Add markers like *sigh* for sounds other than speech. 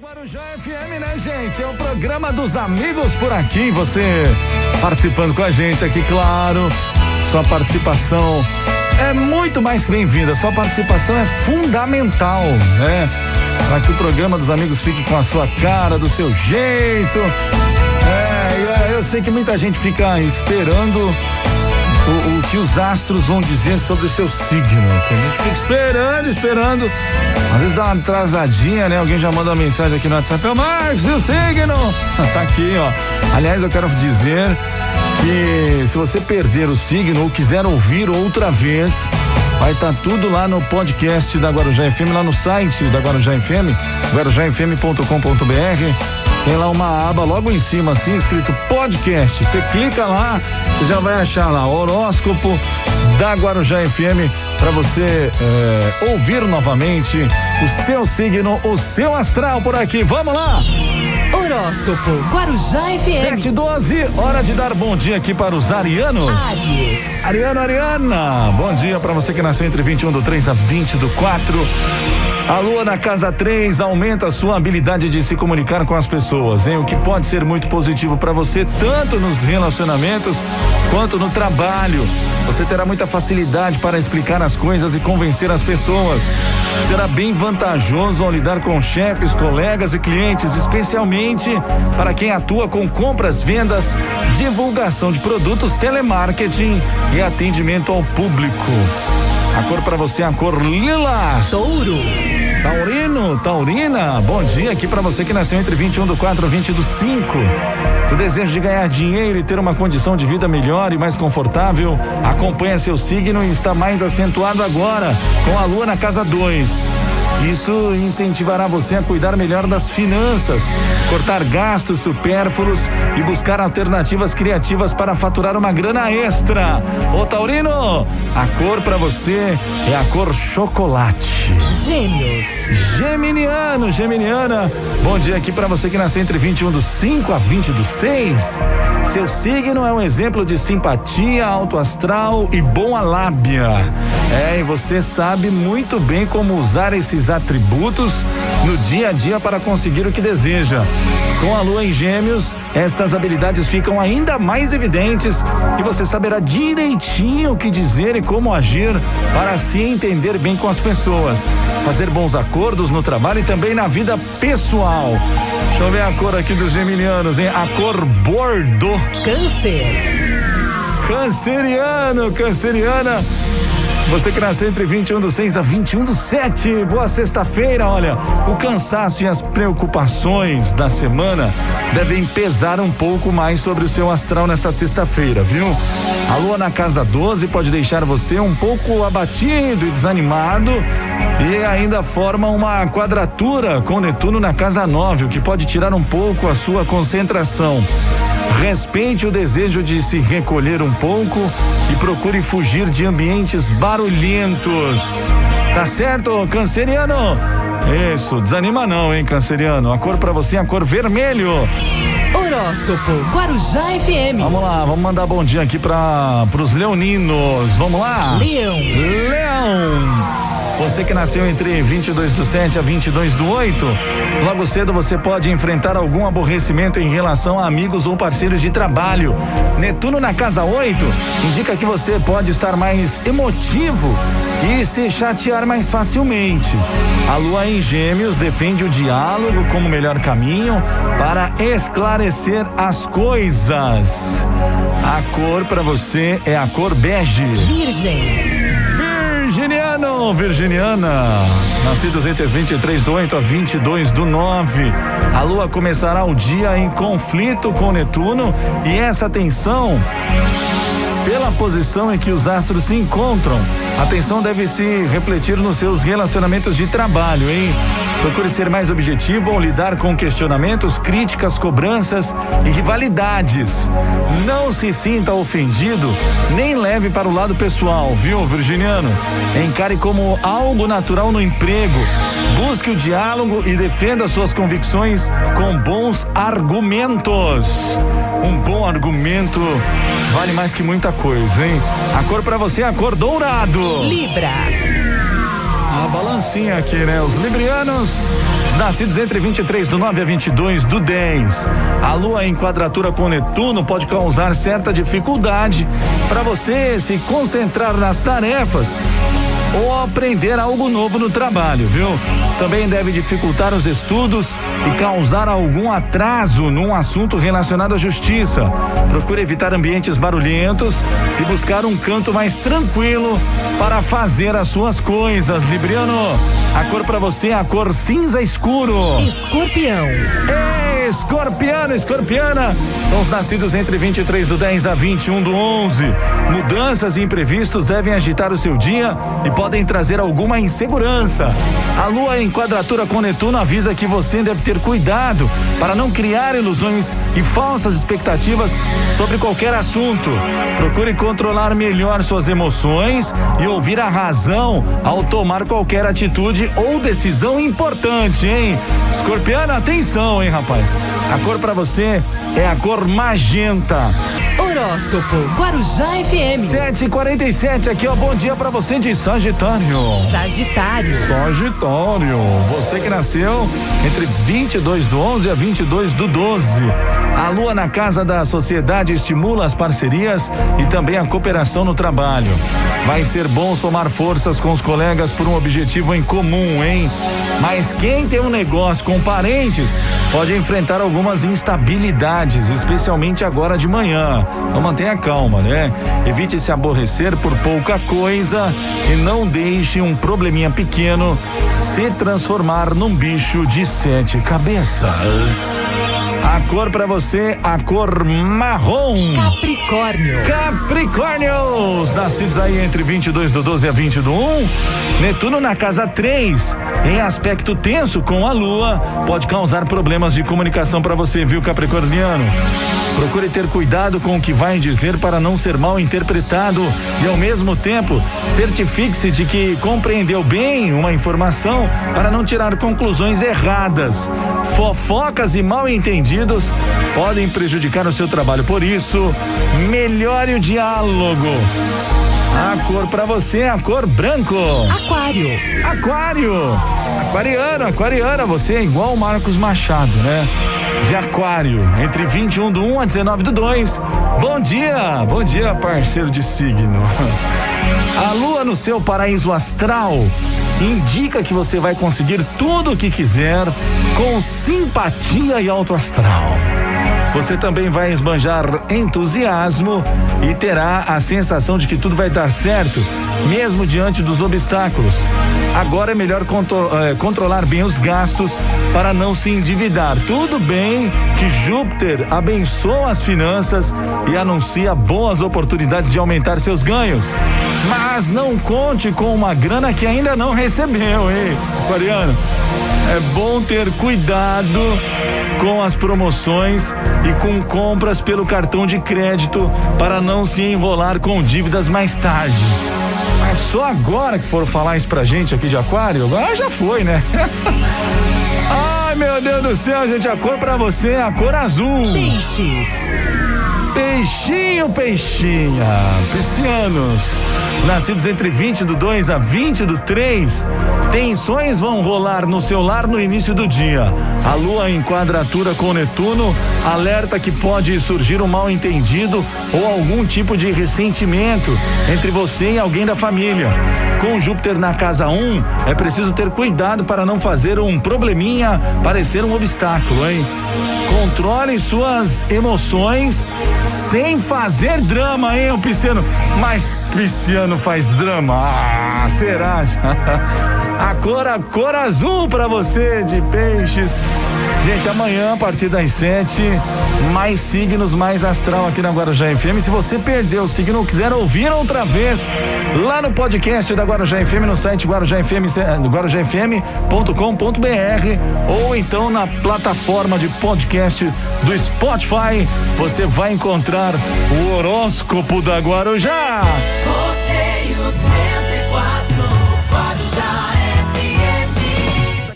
Guarujá FM, né, gente? É o programa dos amigos por aqui. Você participando com a gente aqui, claro. Sua participação é muito mais que bem-vinda. Sua participação é fundamental, né? Para que o programa dos amigos fique com a sua cara, do seu jeito. É, eu, eu sei que muita gente fica esperando o, o, que os astros vão dizer sobre o seu signo. A gente fica esperando, esperando. Às vezes dá uma atrasadinha, né? Alguém já manda uma mensagem aqui no WhatsApp. Ô Marcos, e o signo? *laughs* tá aqui, ó. Aliás, eu quero dizer que se você perder o signo ou quiser ouvir outra vez, vai estar tá tudo lá no podcast da Guarujá FM, lá no site da Guarujá FM, guarujafm.com.br tem lá uma aba logo em cima, assim, escrito podcast. Você clica lá, você já vai achar lá horóscopo da Guarujá FM para você é, ouvir novamente o seu signo, o seu astral por aqui. Vamos lá! Horóscopo Guarujá FM. 712, hora de dar bom dia aqui para os arianos. Aries. Ariano, Ariana, bom dia para você que nasceu entre 21 do 3 a 20 do 4. A lua na casa 3 aumenta a sua habilidade de se comunicar com as pessoas, hein? O que pode ser muito positivo para você, tanto nos relacionamentos quanto no trabalho. Você terá muita facilidade para explicar as coisas e convencer as pessoas. Será bem vantajoso ao lidar com chefes, colegas e clientes, especialmente para quem atua com compras, vendas, divulgação de produtos, telemarketing e atendimento ao público. A cor para você é a cor lilás. Touro. Taurino, Taurina, bom dia aqui para você que nasceu entre 21 do 4 e 20 do 5. O desejo de ganhar dinheiro e ter uma condição de vida melhor e mais confortável acompanha seu signo e está mais acentuado agora com a lua na casa 2. Isso incentivará você a cuidar melhor das finanças, cortar gastos supérfluos e buscar alternativas criativas para faturar uma grana extra. Ô Taurino, a cor para você é a cor chocolate. Gêmeos. Geminiano, Geminiana. Bom dia aqui para você que nasceu entre 21 do 5 a 20 do 6. Seu signo é um exemplo de simpatia, alto astral e boa lábia. É, e você sabe muito bem como usar esses atributos no dia a dia para conseguir o que deseja. Com a lua em Gêmeos, estas habilidades ficam ainda mais evidentes e você saberá direitinho o que dizer e como agir para se entender bem com as pessoas, fazer bons acordos no trabalho e também na vida pessoal. Deixa eu ver a cor aqui dos geminianos, hein? A cor bordo. Câncer. Canceriano, canceriana. Você que nasceu entre 21 do 6 a 21 do 7. Boa sexta-feira, olha. O cansaço e as preocupações da semana devem pesar um pouco mais sobre o seu astral nesta sexta-feira, viu? A lua na casa 12 pode deixar você um pouco abatido e desanimado e ainda forma uma quadratura com Netuno na casa 9, o que pode tirar um pouco a sua concentração. Respeite o desejo de se recolher um pouco e procure fugir de ambientes barulhentos. Tá certo, canceriano? Isso, desanima não, hein, canceriano? A cor para você é a cor vermelho. Horóscopo Guarujá FM. Vamos lá, vamos mandar bom dia aqui para os leoninos. Vamos lá? Leão. Leão. Você que nasceu entre 22 do 7 a 22 do 8, logo cedo você pode enfrentar algum aborrecimento em relação a amigos ou parceiros de trabalho. Netuno na casa 8 indica que você pode estar mais emotivo e se chatear mais facilmente. A lua em Gêmeos defende o diálogo como melhor caminho para esclarecer as coisas. A cor para você é a cor bege. Virgem. Virginiano, Virginiana, nascidos entre 23 do 8 a 22 do 9. A lua começará o dia em conflito com Netuno e essa tensão pela posição em que os astros se encontram. A tensão deve se refletir nos seus relacionamentos de trabalho, hein? Procure ser mais objetivo ao lidar com questionamentos, críticas, cobranças e rivalidades. Não se sinta ofendido, nem leve para o lado pessoal, viu, Virginiano? Encare como algo natural no emprego. Busque o diálogo e defenda suas convicções com bons argumentos. Um bom argumento vale mais que muita coisa, hein? A cor para você é a cor dourado. Libra. A balancinha aqui, né? Os librianos, os nascidos entre 23 do 9 a 22 do 10. A lua em quadratura com Netuno pode causar certa dificuldade para você se concentrar nas tarefas ou aprender algo novo no trabalho, viu? Também deve dificultar os estudos e causar algum atraso num assunto relacionado à justiça. Procure evitar ambientes barulhentos e buscar um canto mais tranquilo para fazer as suas coisas. Libriano, a cor para você é a cor cinza escuro. Escorpião. Escorpiano, escorpiana, são os nascidos entre 23 do 10 a 21 do 11. Mudanças e imprevistos devem agitar o seu dia e podem trazer alguma insegurança. A lua em quadratura com Netuno avisa que você deve ter cuidado para não criar ilusões e falsas expectativas sobre qualquer assunto. Procure controlar melhor suas emoções e ouvir a razão ao tomar qualquer atitude ou decisão importante, hein? Escorpiano, atenção, hein, rapaz? A cor para você é a cor magenta. Horóscopo Guarujá FM. 7h47 aqui, ó. Bom dia para você de Sagitário. Sagitário. Sagitário. Você que nasceu entre 22 do 11 a 22 do 12. A lua na casa da sociedade estimula as parcerias e também a cooperação no trabalho. Vai ser bom somar forças com os colegas por um objetivo em comum, hein? Mas quem tem um negócio com parentes pode enfrentar algumas instabilidades, especialmente agora de manhã. Então mantenha calma, né? Evite se aborrecer por pouca coisa e não deixe um probleminha pequeno se transformar num bicho de sete cabeças. A cor para você, a cor marrom. Capricórnio. Capricórnios, nascidos aí entre 22 do 12 a 20 do 1. Netuno na casa 3, em aspecto tenso com a lua, pode causar problemas de comunicação para você, viu, Capricorniano? Procure ter cuidado com o que vai dizer para não ser mal interpretado e, ao mesmo tempo, certifique-se de que compreendeu bem uma informação para não tirar conclusões erradas. Fofocas e mal entendidos podem prejudicar o seu trabalho. Por isso, melhore o diálogo. A cor para você é a cor branco. Aquário. Aquário. Aquariano, aquariana, você é igual o Marcos Machado, né? De Aquário, entre 21 do 1 a 19 do 2. Bom dia, bom dia, parceiro de signo. A lua no seu paraíso astral indica que você vai conseguir tudo o que quiser com simpatia e alto astral. Você também vai esbanjar entusiasmo e terá a sensação de que tudo vai dar certo, mesmo diante dos obstáculos. Agora é melhor contro eh, controlar bem os gastos para não se endividar. Tudo bem que Júpiter abençoa as finanças e anuncia boas oportunidades de aumentar seus ganhos. Mas não conte com uma grana que ainda não recebeu, hein, Aquariano? É bom ter cuidado com as promoções e com compras pelo cartão de crédito para não se enrolar com dívidas mais tarde. Mas só agora que foram falar isso pra gente aqui de Aquário, agora já foi, né? *laughs* Ai, meu Deus do céu, gente, a cor pra você é a cor azul. Peixes. Peixinho, peixinha, piscianos, os nascidos entre 20 do 2 a 20 do 3, tensões vão rolar no seu lar no início do dia. A lua em quadratura com Netuno alerta que pode surgir um mal entendido ou algum tipo de ressentimento entre você e alguém da família. Com Júpiter na casa 1, um, é preciso ter cuidado para não fazer um probleminha parecer um obstáculo, hein? Controle suas emoções sem fazer drama, hein, o Pisciano? Mas Pisciano faz drama. Ah, será? *laughs* a cor, a cor azul para você de peixes. Gente, amanhã, a partir das sete, mais signos, mais astral aqui na Guarujá FM. Se você perdeu o signo ou quiser ouvir outra vez, lá no podcast da Guarujá FM, no site guarujafm, guarujafm.com.br ou então na plataforma de podcast do Spotify, você vai encontrar o horóscopo da Guarujá.